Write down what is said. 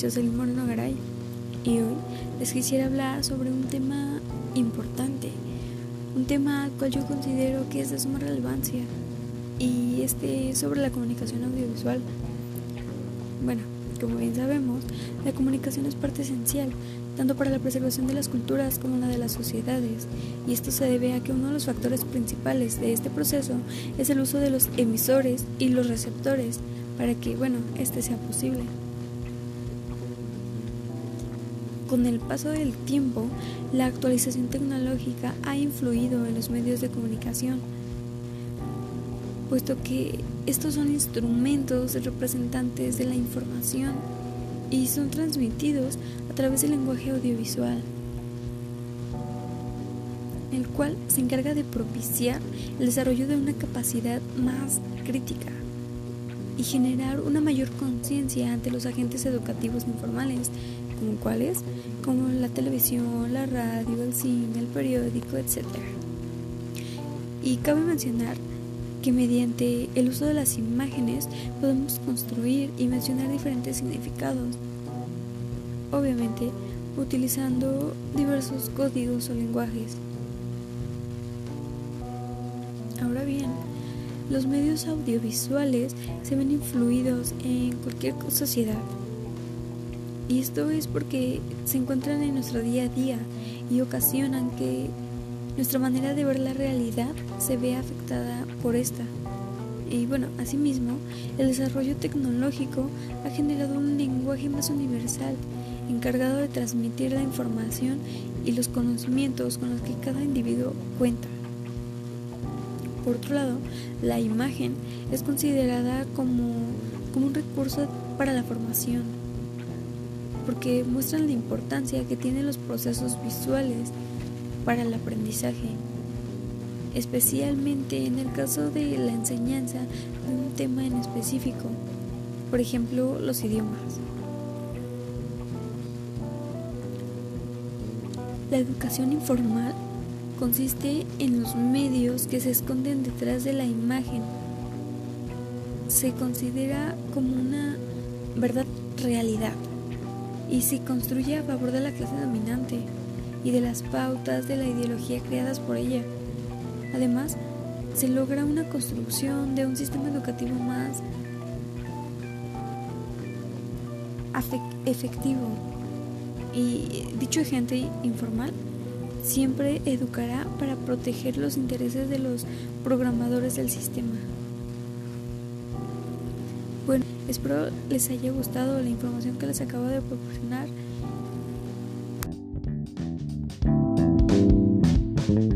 Jocelyn Moreno Garay y hoy les quisiera hablar sobre un tema importante, un tema al cual yo considero que es de suma relevancia y este es sobre la comunicación audiovisual. Bueno, como bien sabemos, la comunicación es parte esencial tanto para la preservación de las culturas como la de las sociedades, y esto se debe a que uno de los factores principales de este proceso es el uso de los emisores y los receptores para que, bueno, este sea posible. Con el paso del tiempo, la actualización tecnológica ha influido en los medios de comunicación, puesto que estos son instrumentos representantes de la información y son transmitidos a través del lenguaje audiovisual, el cual se encarga de propiciar el desarrollo de una capacidad más crítica y generar una mayor conciencia ante los agentes educativos informales, como cuáles, como la televisión, la radio, el cine, el periódico, etc. Y cabe mencionar que mediante el uso de las imágenes podemos construir y mencionar diferentes significados, obviamente utilizando diversos códigos o lenguajes. Ahora bien, los medios audiovisuales se ven influidos en cualquier sociedad. Y esto es porque se encuentran en nuestro día a día y ocasionan que nuestra manera de ver la realidad se vea afectada por esta. Y bueno, asimismo, el desarrollo tecnológico ha generado un lenguaje más universal, encargado de transmitir la información y los conocimientos con los que cada individuo cuenta. Por otro lado, la imagen es considerada como, como un recurso para la formación, porque muestran la importancia que tienen los procesos visuales para el aprendizaje, especialmente en el caso de la enseñanza de un tema en específico, por ejemplo, los idiomas. La educación informal consiste en los medios que se esconden detrás de la imagen. Se considera como una verdad realidad y se construye a favor de la clase dominante y de las pautas de la ideología creadas por ella. Además, se logra una construcción de un sistema educativo más efectivo. Y dicho agente informal siempre educará para proteger los intereses de los programadores del sistema. Bueno, espero les haya gustado la información que les acabo de proporcionar